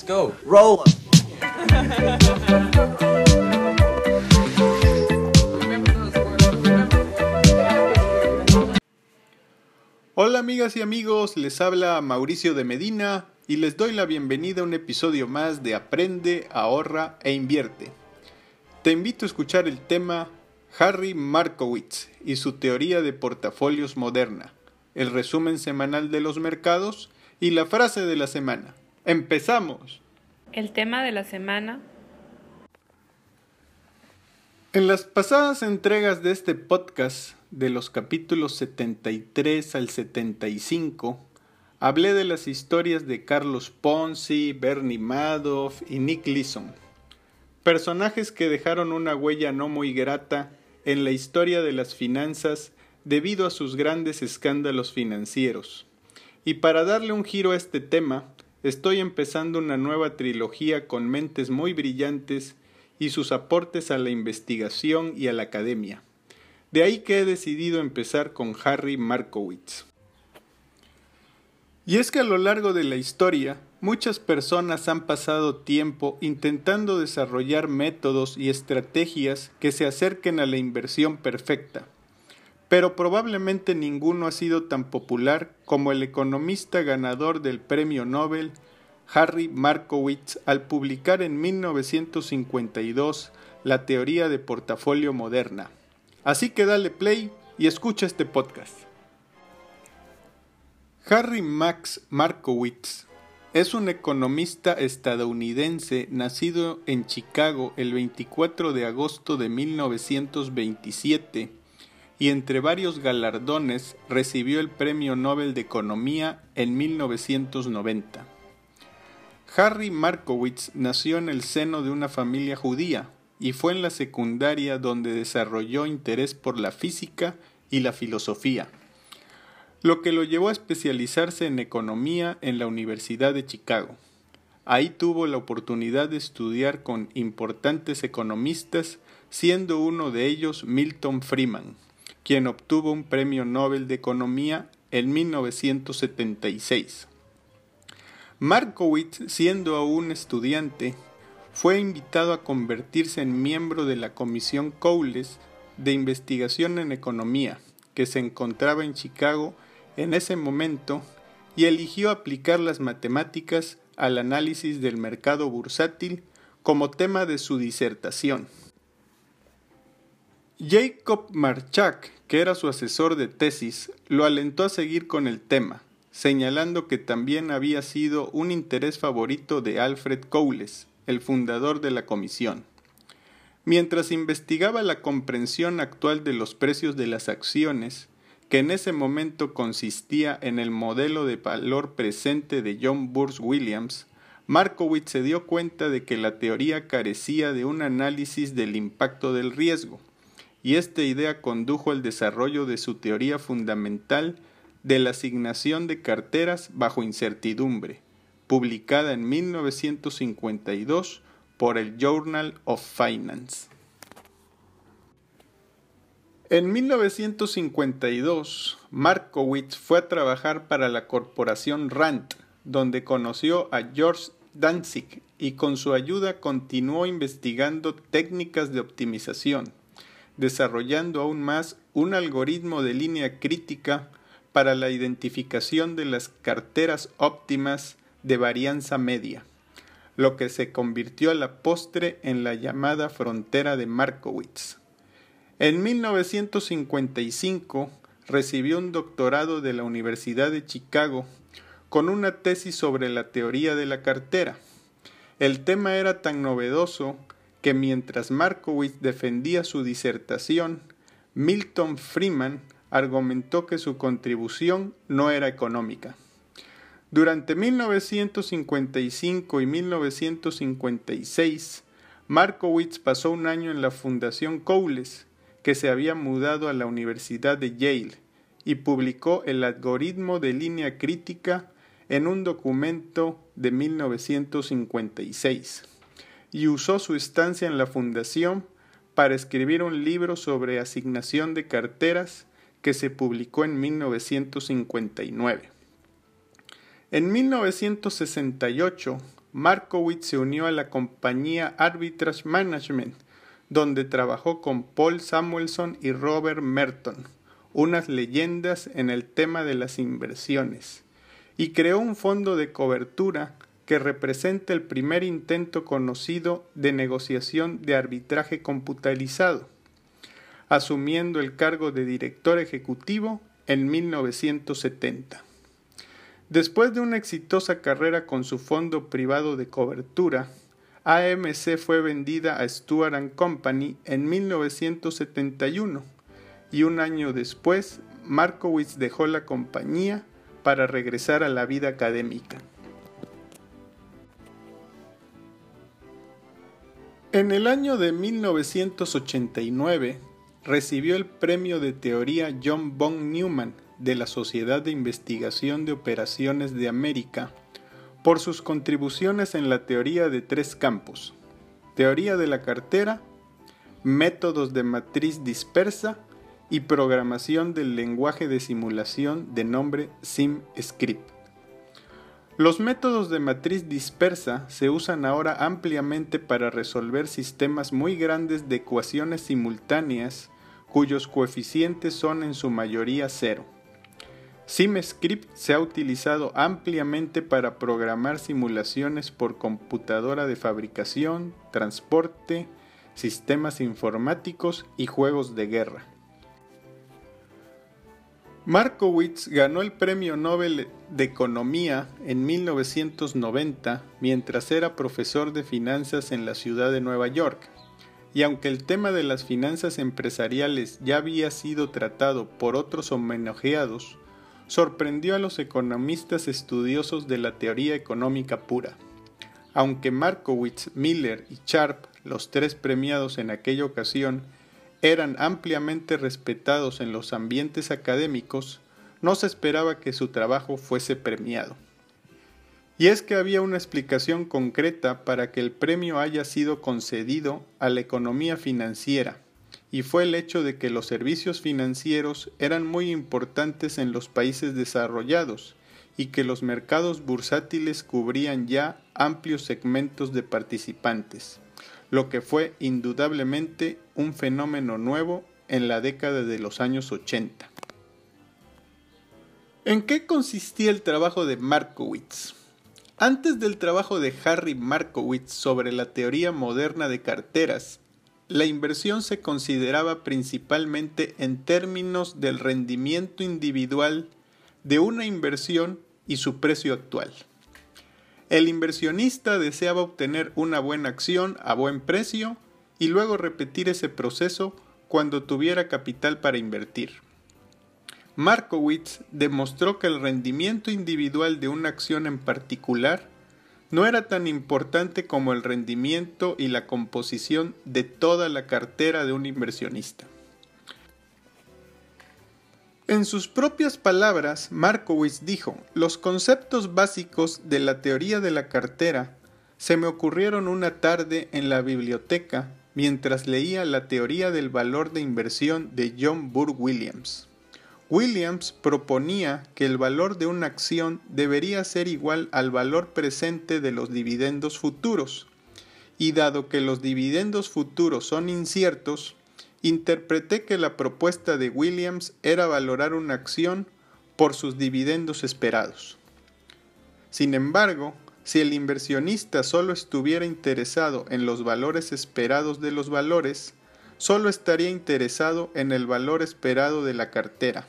Let's go. Roll. Hola amigas y amigos, les habla Mauricio de Medina y les doy la bienvenida a un episodio más de Aprende, ahorra e invierte. Te invito a escuchar el tema Harry Markowitz y su teoría de portafolios moderna, el resumen semanal de los mercados y la frase de la semana. ¡Empezamos! El tema de la semana. En las pasadas entregas de este podcast, de los capítulos 73 al 75, hablé de las historias de Carlos Ponzi, Bernie Madoff y Nick Leeson, personajes que dejaron una huella no muy grata en la historia de las finanzas debido a sus grandes escándalos financieros. Y para darle un giro a este tema, estoy empezando una nueva trilogía con mentes muy brillantes y sus aportes a la investigación y a la academia. De ahí que he decidido empezar con Harry Markowitz. Y es que a lo largo de la historia, muchas personas han pasado tiempo intentando desarrollar métodos y estrategias que se acerquen a la inversión perfecta. Pero probablemente ninguno ha sido tan popular como el economista ganador del Premio Nobel, Harry Markowitz, al publicar en 1952 la teoría de portafolio moderna. Así que dale play y escucha este podcast. Harry Max Markowitz es un economista estadounidense nacido en Chicago el 24 de agosto de 1927 y entre varios galardones recibió el Premio Nobel de Economía en 1990. Harry Markowitz nació en el seno de una familia judía y fue en la secundaria donde desarrolló interés por la física y la filosofía lo que lo llevó a especializarse en economía en la Universidad de Chicago. Ahí tuvo la oportunidad de estudiar con importantes economistas, siendo uno de ellos Milton Freeman, quien obtuvo un premio Nobel de Economía en 1976. Markowitz, siendo aún estudiante, fue invitado a convertirse en miembro de la Comisión Cowles de Investigación en Economía, que se encontraba en Chicago en ese momento y eligió aplicar las matemáticas al análisis del mercado bursátil como tema de su disertación. Jacob Marchak, que era su asesor de tesis, lo alentó a seguir con el tema, señalando que también había sido un interés favorito de Alfred Cowles, el fundador de la comisión. Mientras investigaba la comprensión actual de los precios de las acciones, que en ese momento consistía en el modelo de valor presente de John Burns Williams, Markowitz se dio cuenta de que la teoría carecía de un análisis del impacto del riesgo, y esta idea condujo al desarrollo de su teoría fundamental de la asignación de carteras bajo incertidumbre, publicada en 1952 por el Journal of Finance. En 1952, Markowitz fue a trabajar para la corporación Rand, donde conoció a George Danzig y con su ayuda continuó investigando técnicas de optimización, desarrollando aún más un algoritmo de línea crítica para la identificación de las carteras óptimas de varianza media, lo que se convirtió a la postre en la llamada frontera de Markowitz. En 1955 recibió un doctorado de la Universidad de Chicago con una tesis sobre la teoría de la cartera. El tema era tan novedoso que mientras Markowitz defendía su disertación, Milton Freeman argumentó que su contribución no era económica. Durante 1955 y 1956, Markowitz pasó un año en la Fundación Cowles, que se había mudado a la Universidad de Yale y publicó el algoritmo de línea crítica en un documento de 1956 y usó su estancia en la fundación para escribir un libro sobre asignación de carteras que se publicó en 1959. En 1968 Markowitz se unió a la compañía Arbitrage Management, donde trabajó con Paul Samuelson y Robert Merton, unas leyendas en el tema de las inversiones, y creó un fondo de cobertura que representa el primer intento conocido de negociación de arbitraje computarizado, asumiendo el cargo de director ejecutivo en 1970. Después de una exitosa carrera con su fondo privado de cobertura, AMC fue vendida a Stuart Company en 1971 y un año después Markowitz dejó la compañía para regresar a la vida académica. En el año de 1989 recibió el premio de teoría John von Neumann de la Sociedad de Investigación de Operaciones de América por sus contribuciones en la teoría de tres campos, teoría de la cartera, métodos de matriz dispersa y programación del lenguaje de simulación de nombre SimScript. Los métodos de matriz dispersa se usan ahora ampliamente para resolver sistemas muy grandes de ecuaciones simultáneas cuyos coeficientes son en su mayoría cero. SimScript se ha utilizado ampliamente para programar simulaciones por computadora de fabricación, transporte, sistemas informáticos y juegos de guerra. Markowitz ganó el Premio Nobel de Economía en 1990 mientras era profesor de finanzas en la ciudad de Nueva York. Y aunque el tema de las finanzas empresariales ya había sido tratado por otros homenajeados, sorprendió a los economistas estudiosos de la teoría económica pura. Aunque Markowitz, Miller y Sharp, los tres premiados en aquella ocasión, eran ampliamente respetados en los ambientes académicos, no se esperaba que su trabajo fuese premiado. Y es que había una explicación concreta para que el premio haya sido concedido a la economía financiera, y fue el hecho de que los servicios financieros eran muy importantes en los países desarrollados y que los mercados bursátiles cubrían ya amplios segmentos de participantes lo que fue indudablemente un fenómeno nuevo en la década de los años 80. ¿En qué consistía el trabajo de Markowitz? Antes del trabajo de Harry Markowitz sobre la teoría moderna de carteras, la inversión se consideraba principalmente en términos del rendimiento individual de una inversión y su precio actual. El inversionista deseaba obtener una buena acción a buen precio y luego repetir ese proceso cuando tuviera capital para invertir. Markowitz demostró que el rendimiento individual de una acción en particular no era tan importante como el rendimiento y la composición de toda la cartera de un inversionista. En sus propias palabras, Markowitz dijo, los conceptos básicos de la teoría de la cartera se me ocurrieron una tarde en la biblioteca mientras leía la teoría del valor de inversión de John Burr Williams. Williams proponía que el valor de una acción debería ser igual al valor presente de los dividendos futuros, y dado que los dividendos futuros son inciertos, interpreté que la propuesta de Williams era valorar una acción por sus dividendos esperados. Sin embargo, si el inversionista solo estuviera interesado en los valores esperados de los valores, solo estaría interesado en el valor esperado de la cartera.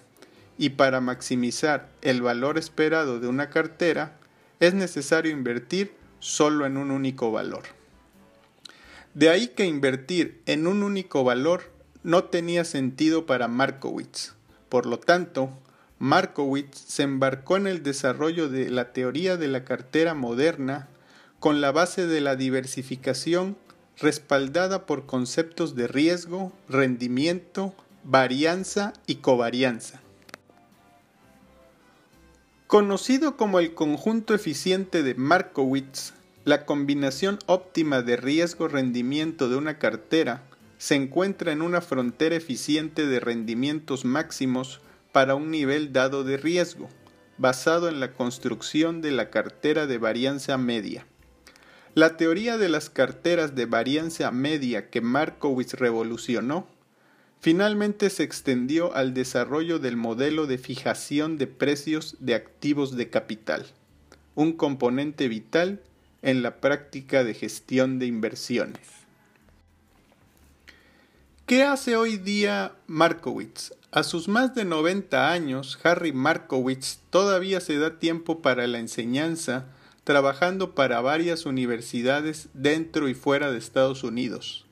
Y para maximizar el valor esperado de una cartera, es necesario invertir solo en un único valor. De ahí que invertir en un único valor no tenía sentido para Markowitz. Por lo tanto, Markowitz se embarcó en el desarrollo de la teoría de la cartera moderna con la base de la diversificación respaldada por conceptos de riesgo, rendimiento, varianza y covarianza. Conocido como el conjunto eficiente de Markowitz, la combinación óptima de riesgo-rendimiento de una cartera se encuentra en una frontera eficiente de rendimientos máximos para un nivel dado de riesgo, basado en la construcción de la cartera de varianza media. La teoría de las carteras de varianza media que Markowitz revolucionó finalmente se extendió al desarrollo del modelo de fijación de precios de activos de capital, un componente vital en la práctica de gestión de inversiones. ¿Qué hace hoy día Markowitz? A sus más de 90 años, Harry Markowitz todavía se da tiempo para la enseñanza trabajando para varias universidades dentro y fuera de Estados Unidos.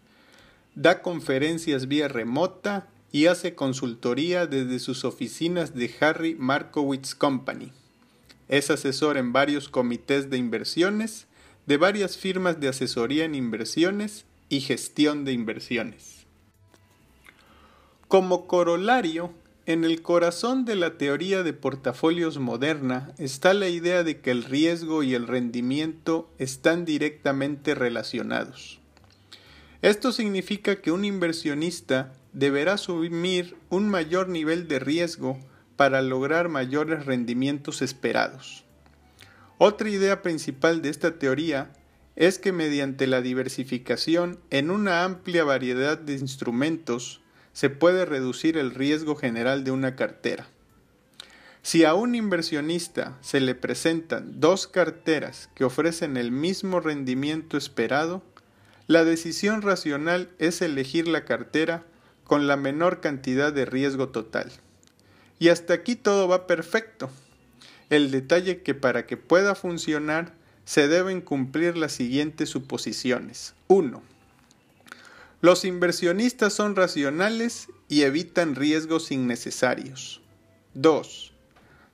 Da conferencias vía remota y hace consultoría desde sus oficinas de Harry Markowitz Company. Es asesor en varios comités de inversiones, de varias firmas de asesoría en inversiones y gestión de inversiones. Como corolario, en el corazón de la teoría de portafolios moderna está la idea de que el riesgo y el rendimiento están directamente relacionados. Esto significa que un inversionista deberá asumir un mayor nivel de riesgo para lograr mayores rendimientos esperados. Otra idea principal de esta teoría es que mediante la diversificación en una amplia variedad de instrumentos se puede reducir el riesgo general de una cartera. Si a un inversionista se le presentan dos carteras que ofrecen el mismo rendimiento esperado, la decisión racional es elegir la cartera con la menor cantidad de riesgo total. Y hasta aquí todo va perfecto. El detalle que para que pueda funcionar se deben cumplir las siguientes suposiciones. 1. Los inversionistas son racionales y evitan riesgos innecesarios. 2.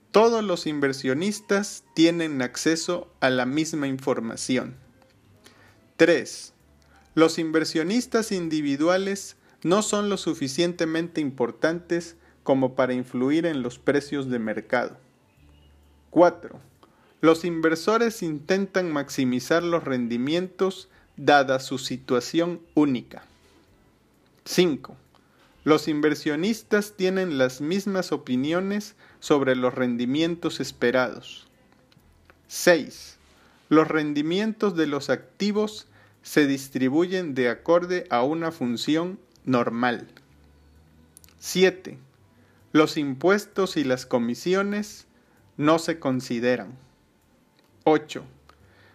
Todos los inversionistas tienen acceso a la misma información. 3. Los inversionistas individuales no son lo suficientemente importantes como para influir en los precios de mercado. 4. Los inversores intentan maximizar los rendimientos dada su situación única. 5. Los inversionistas tienen las mismas opiniones sobre los rendimientos esperados. 6. Los rendimientos de los activos se distribuyen de acorde a una función normal. 7. Los impuestos y las comisiones no se consideran. 8.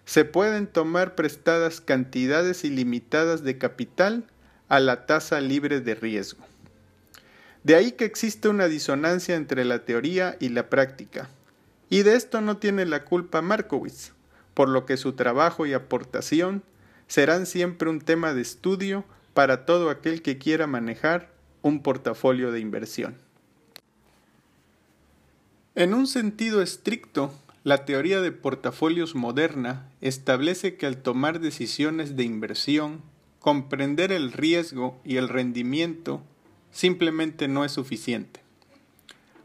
Se pueden tomar prestadas cantidades ilimitadas de capital a la tasa libre de riesgo. De ahí que existe una disonancia entre la teoría y la práctica. Y de esto no tiene la culpa Markowitz, por lo que su trabajo y aportación serán siempre un tema de estudio para todo aquel que quiera manejar un portafolio de inversión. En un sentido estricto, la teoría de portafolios moderna establece que al tomar decisiones de inversión comprender el riesgo y el rendimiento simplemente no es suficiente.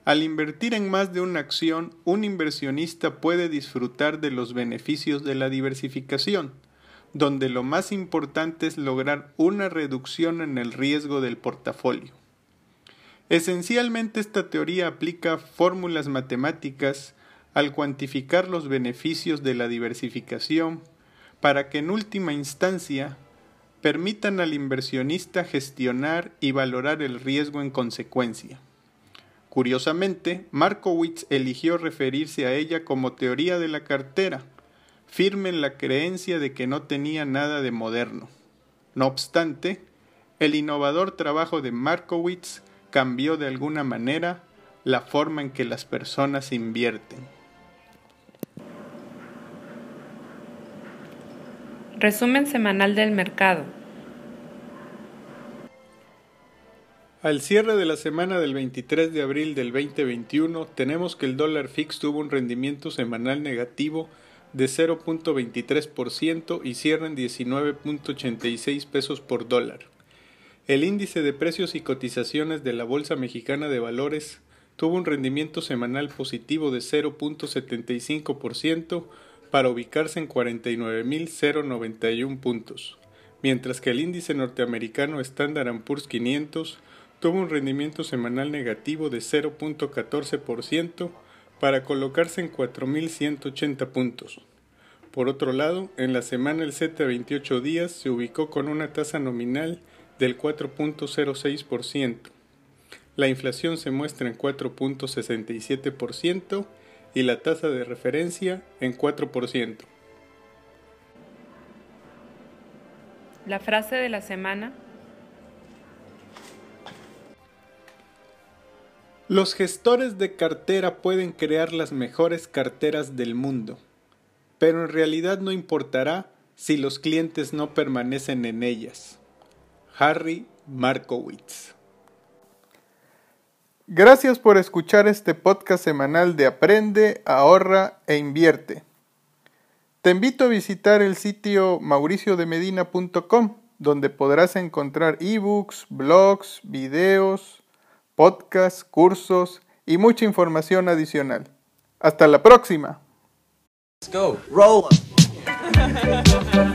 Al invertir en más de una acción, un inversionista puede disfrutar de los beneficios de la diversificación, donde lo más importante es lograr una reducción en el riesgo del portafolio. Esencialmente esta teoría aplica fórmulas matemáticas al cuantificar los beneficios de la diversificación para que en última instancia permitan al inversionista gestionar y valorar el riesgo en consecuencia. Curiosamente, Markowitz eligió referirse a ella como teoría de la cartera, firme en la creencia de que no tenía nada de moderno. No obstante, el innovador trabajo de Markowitz cambió de alguna manera la forma en que las personas invierten. Resumen semanal del mercado. Al cierre de la semana del 23 de abril del 2021, tenemos que el dólar fix tuvo un rendimiento semanal negativo de 0.23% y cierra en 19.86 pesos por dólar. El índice de precios y cotizaciones de la Bolsa Mexicana de Valores tuvo un rendimiento semanal positivo de 0.75% para ubicarse en 49.091 puntos, mientras que el índice norteamericano Standard Poor's 500 tuvo un rendimiento semanal negativo de 0.14% para colocarse en 4.180 puntos. Por otro lado, en la semana el Z 28 días se ubicó con una tasa nominal del 4.06%. La inflación se muestra en 4.67% y la tasa de referencia en 4%. La frase de la semana. Los gestores de cartera pueden crear las mejores carteras del mundo, pero en realidad no importará si los clientes no permanecen en ellas. Harry Markowitz Gracias por escuchar este podcast semanal de Aprende, ahorra e invierte. Te invito a visitar el sitio mauriciodemedina.com, donde podrás encontrar ebooks, blogs, videos, podcasts, cursos y mucha información adicional. Hasta la próxima. Let's go. Roll.